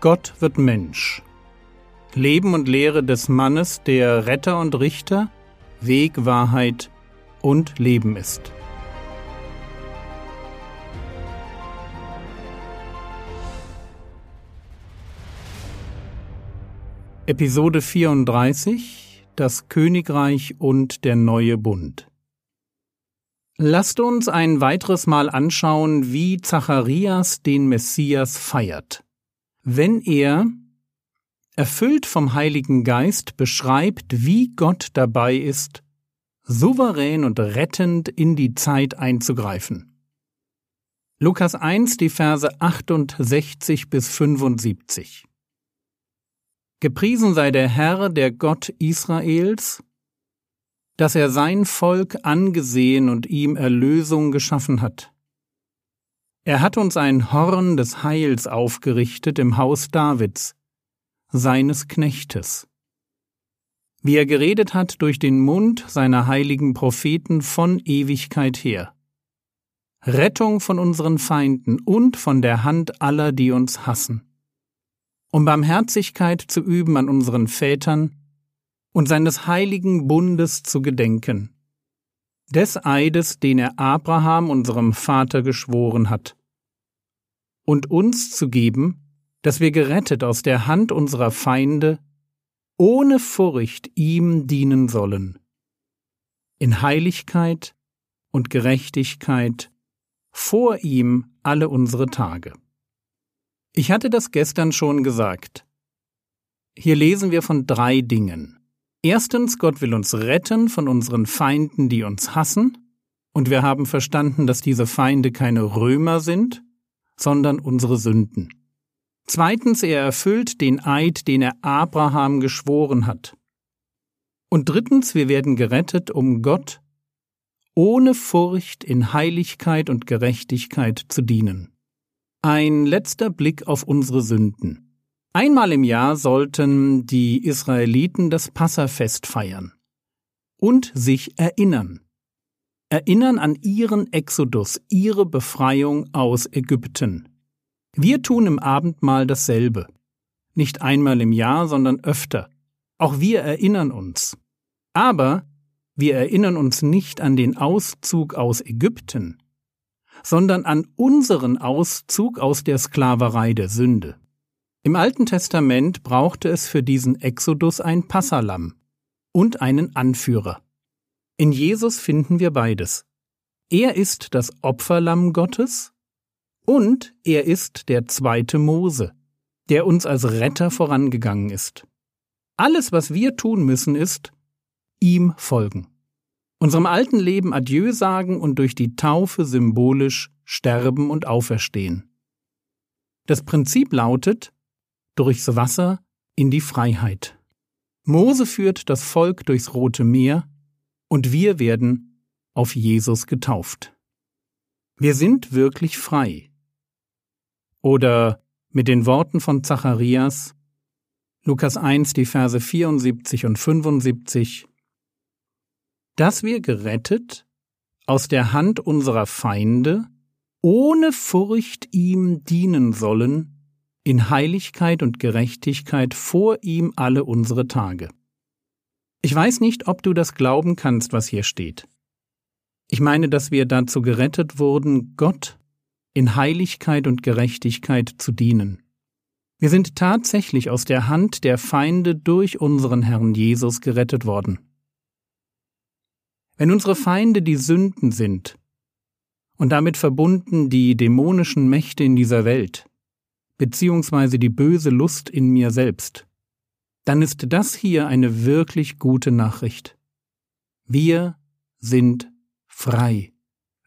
Gott wird Mensch. Leben und Lehre des Mannes, der Retter und Richter, Weg, Wahrheit und Leben ist. Episode 34 Das Königreich und der neue Bund Lasst uns ein weiteres Mal anschauen, wie Zacharias den Messias feiert. Wenn er, erfüllt vom Heiligen Geist, beschreibt, wie Gott dabei ist, souverän und rettend in die Zeit einzugreifen. Lukas 1, die Verse 68 bis 75. Gepriesen sei der Herr, der Gott Israels, dass er sein Volk angesehen und ihm Erlösung geschaffen hat. Er hat uns ein Horn des Heils aufgerichtet im Haus Davids, seines Knechtes. Wie er geredet hat durch den Mund seiner heiligen Propheten von Ewigkeit her. Rettung von unseren Feinden und von der Hand aller, die uns hassen um Barmherzigkeit zu üben an unseren Vätern und seines heiligen Bundes zu gedenken, des Eides, den er Abraham, unserem Vater, geschworen hat, und uns zu geben, dass wir gerettet aus der Hand unserer Feinde ohne Furcht ihm dienen sollen, in Heiligkeit und Gerechtigkeit vor ihm alle unsere Tage. Ich hatte das gestern schon gesagt. Hier lesen wir von drei Dingen. Erstens, Gott will uns retten von unseren Feinden, die uns hassen, und wir haben verstanden, dass diese Feinde keine Römer sind, sondern unsere Sünden. Zweitens, er erfüllt den Eid, den er Abraham geschworen hat. Und drittens, wir werden gerettet, um Gott ohne Furcht in Heiligkeit und Gerechtigkeit zu dienen. Ein letzter Blick auf unsere Sünden. Einmal im Jahr sollten die Israeliten das Passafest feiern und sich erinnern. Erinnern an ihren Exodus, ihre Befreiung aus Ägypten. Wir tun im Abendmahl dasselbe. Nicht einmal im Jahr, sondern öfter. Auch wir erinnern uns. Aber wir erinnern uns nicht an den Auszug aus Ägypten, sondern an unseren Auszug aus der Sklaverei der Sünde. Im Alten Testament brauchte es für diesen Exodus ein Passalam und einen Anführer. In Jesus finden wir beides. Er ist das Opferlamm Gottes und er ist der zweite Mose, der uns als Retter vorangegangen ist. Alles, was wir tun müssen, ist ihm folgen unserem alten Leben Adieu sagen und durch die Taufe symbolisch sterben und auferstehen. Das Prinzip lautet durchs Wasser in die Freiheit. Mose führt das Volk durchs Rote Meer und wir werden auf Jesus getauft. Wir sind wirklich frei. Oder mit den Worten von Zacharias, Lukas 1, die Verse 74 und 75, dass wir gerettet aus der Hand unserer Feinde ohne Furcht ihm dienen sollen, in Heiligkeit und Gerechtigkeit vor ihm alle unsere Tage. Ich weiß nicht, ob du das glauben kannst, was hier steht. Ich meine, dass wir dazu gerettet wurden, Gott in Heiligkeit und Gerechtigkeit zu dienen. Wir sind tatsächlich aus der Hand der Feinde durch unseren Herrn Jesus gerettet worden. Wenn unsere Feinde die Sünden sind und damit verbunden die dämonischen Mächte in dieser Welt, beziehungsweise die böse Lust in mir selbst, dann ist das hier eine wirklich gute Nachricht. Wir sind frei,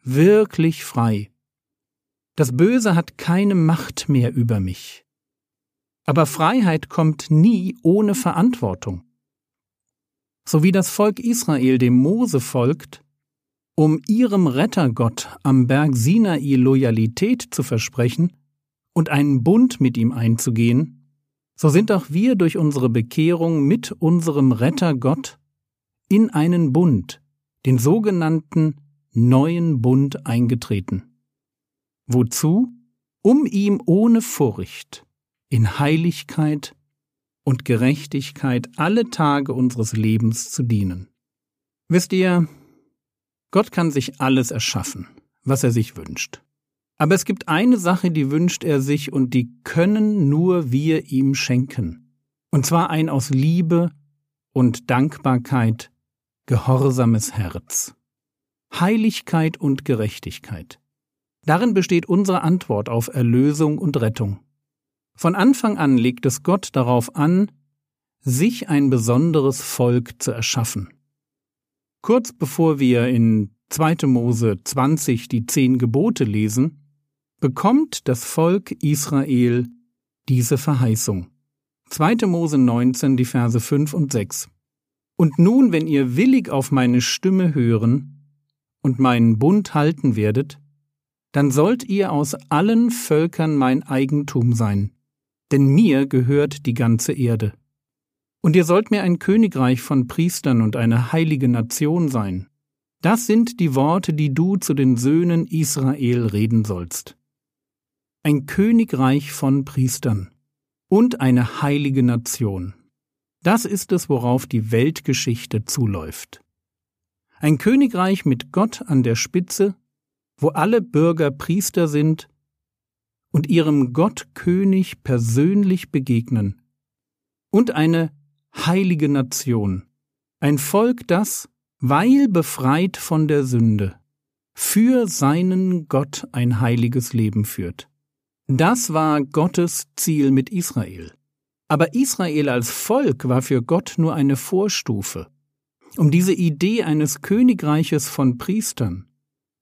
wirklich frei. Das Böse hat keine Macht mehr über mich. Aber Freiheit kommt nie ohne Verantwortung so wie das Volk Israel dem Mose folgt, um ihrem Rettergott am Berg Sinai Loyalität zu versprechen und einen Bund mit ihm einzugehen, so sind auch wir durch unsere Bekehrung mit unserem Rettergott in einen Bund, den sogenannten neuen Bund eingetreten. Wozu? Um ihm ohne Furcht in Heiligkeit und Gerechtigkeit alle Tage unseres Lebens zu dienen. Wisst ihr, Gott kann sich alles erschaffen, was er sich wünscht. Aber es gibt eine Sache, die wünscht er sich und die können nur wir ihm schenken. Und zwar ein aus Liebe und Dankbarkeit gehorsames Herz. Heiligkeit und Gerechtigkeit. Darin besteht unsere Antwort auf Erlösung und Rettung. Von Anfang an legt es Gott darauf an, sich ein besonderes Volk zu erschaffen. Kurz bevor wir in 2. Mose 20 die zehn Gebote lesen, bekommt das Volk Israel diese Verheißung. 2. Mose 19, die Verse 5 und 6. Und nun, wenn ihr willig auf meine Stimme hören und meinen Bund halten werdet, dann sollt ihr aus allen Völkern mein Eigentum sein, denn mir gehört die ganze Erde. Und ihr sollt mir ein Königreich von Priestern und eine heilige Nation sein. Das sind die Worte, die du zu den Söhnen Israel reden sollst. Ein Königreich von Priestern und eine heilige Nation. Das ist es, worauf die Weltgeschichte zuläuft. Ein Königreich mit Gott an der Spitze, wo alle Bürger Priester sind und ihrem Gott König persönlich begegnen. Und eine heilige Nation, ein Volk, das, weil befreit von der Sünde, für seinen Gott ein heiliges Leben führt. Das war Gottes Ziel mit Israel. Aber Israel als Volk war für Gott nur eine Vorstufe, um diese Idee eines Königreiches von Priestern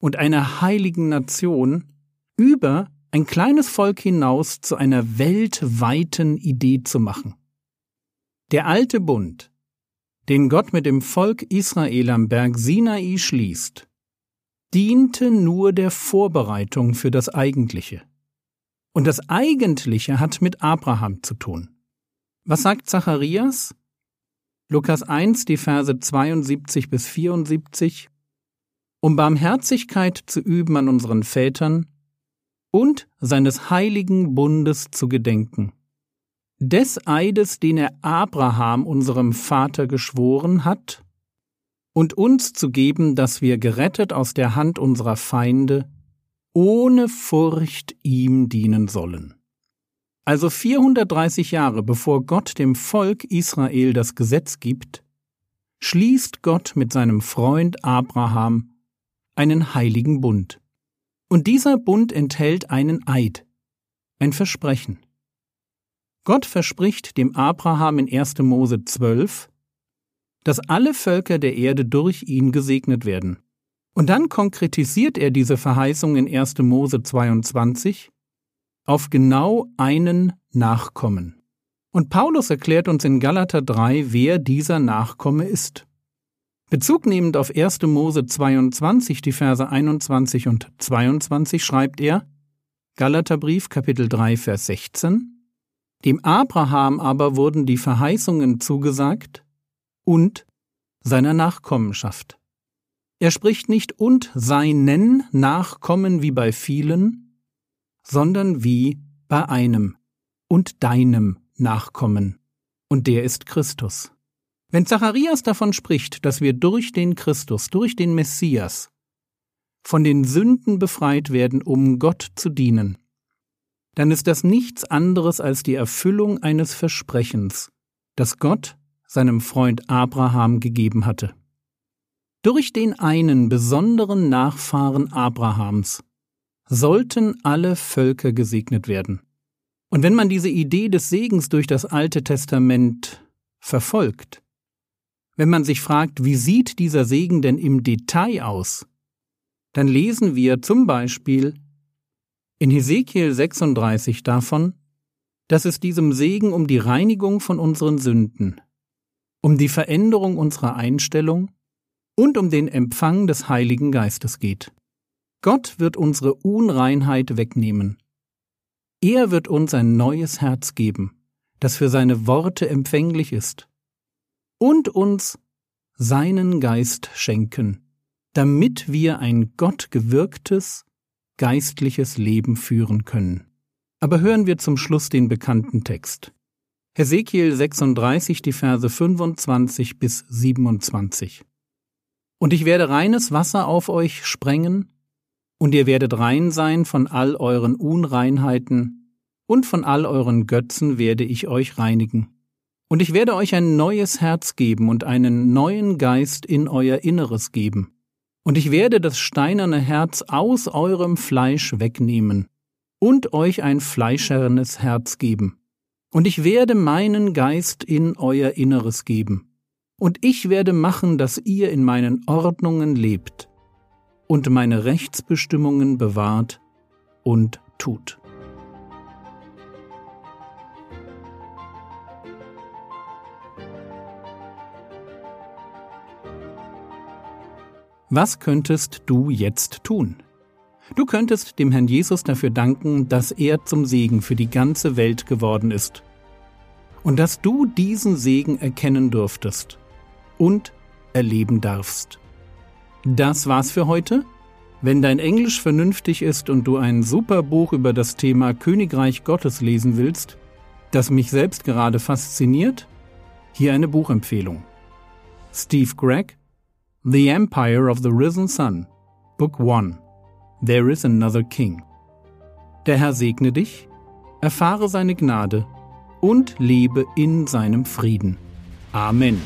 und einer heiligen Nation über ein kleines Volk hinaus zu einer weltweiten Idee zu machen. Der alte Bund, den Gott mit dem Volk Israel am Berg Sinai schließt, diente nur der Vorbereitung für das Eigentliche. Und das Eigentliche hat mit Abraham zu tun. Was sagt Zacharias? Lukas 1, die Verse 72 bis 74. Um Barmherzigkeit zu üben an unseren Vätern und seines heiligen Bundes zu gedenken des Eides, den er Abraham, unserem Vater, geschworen hat, und uns zu geben, dass wir gerettet aus der Hand unserer Feinde, ohne Furcht ihm dienen sollen. Also 430 Jahre bevor Gott dem Volk Israel das Gesetz gibt, schließt Gott mit seinem Freund Abraham einen heiligen Bund. Und dieser Bund enthält einen Eid, ein Versprechen. Gott verspricht dem Abraham in 1. Mose 12, dass alle Völker der Erde durch ihn gesegnet werden. Und dann konkretisiert er diese Verheißung in 1. Mose 22 auf genau einen Nachkommen. Und Paulus erklärt uns in Galater 3, wer dieser Nachkomme ist. Bezug nehmend auf 1. Mose 22, die Verse 21 und 22 schreibt er, Galaterbrief Kapitel 3, Vers 16, dem Abraham aber wurden die Verheißungen zugesagt und seiner Nachkommenschaft. Er spricht nicht und seinen Nachkommen wie bei vielen, sondern wie bei einem und deinem Nachkommen. Und der ist Christus. Wenn Zacharias davon spricht, dass wir durch den Christus, durch den Messias, von den Sünden befreit werden, um Gott zu dienen, dann ist das nichts anderes als die Erfüllung eines Versprechens, das Gott seinem Freund Abraham gegeben hatte. Durch den einen besonderen Nachfahren Abrahams sollten alle Völker gesegnet werden. Und wenn man diese Idee des Segens durch das Alte Testament verfolgt, wenn man sich fragt, wie sieht dieser Segen denn im Detail aus, dann lesen wir zum Beispiel in Hesekiel 36 davon, dass es diesem Segen um die Reinigung von unseren Sünden, um die Veränderung unserer Einstellung und um den Empfang des Heiligen Geistes geht. Gott wird unsere Unreinheit wegnehmen. Er wird uns ein neues Herz geben, das für seine Worte empfänglich ist, und uns seinen Geist schenken, damit wir ein gottgewirktes, geistliches Leben führen können. Aber hören wir zum Schluss den bekannten Text. Hesekiel 36, die Verse 25 bis 27. Und ich werde reines Wasser auf euch sprengen, und ihr werdet rein sein von all euren Unreinheiten, und von all euren Götzen werde ich euch reinigen. Und ich werde euch ein neues Herz geben und einen neuen Geist in euer Inneres geben. Und ich werde das steinerne Herz aus eurem Fleisch wegnehmen und euch ein fleischernes Herz geben. Und ich werde meinen Geist in euer Inneres geben. Und ich werde machen, dass ihr in meinen Ordnungen lebt und meine Rechtsbestimmungen bewahrt und tut. Was könntest du jetzt tun? Du könntest dem Herrn Jesus dafür danken, dass er zum Segen für die ganze Welt geworden ist. Und dass du diesen Segen erkennen durftest und erleben darfst. Das war's für heute. Wenn dein Englisch vernünftig ist und du ein super Buch über das Thema Königreich Gottes lesen willst, das mich selbst gerade fasziniert, hier eine Buchempfehlung. Steve Gregg The Empire of the Risen Sun, Book 1 There is Another King. Der Herr segne dich, erfahre seine Gnade und lebe in seinem Frieden. Amen.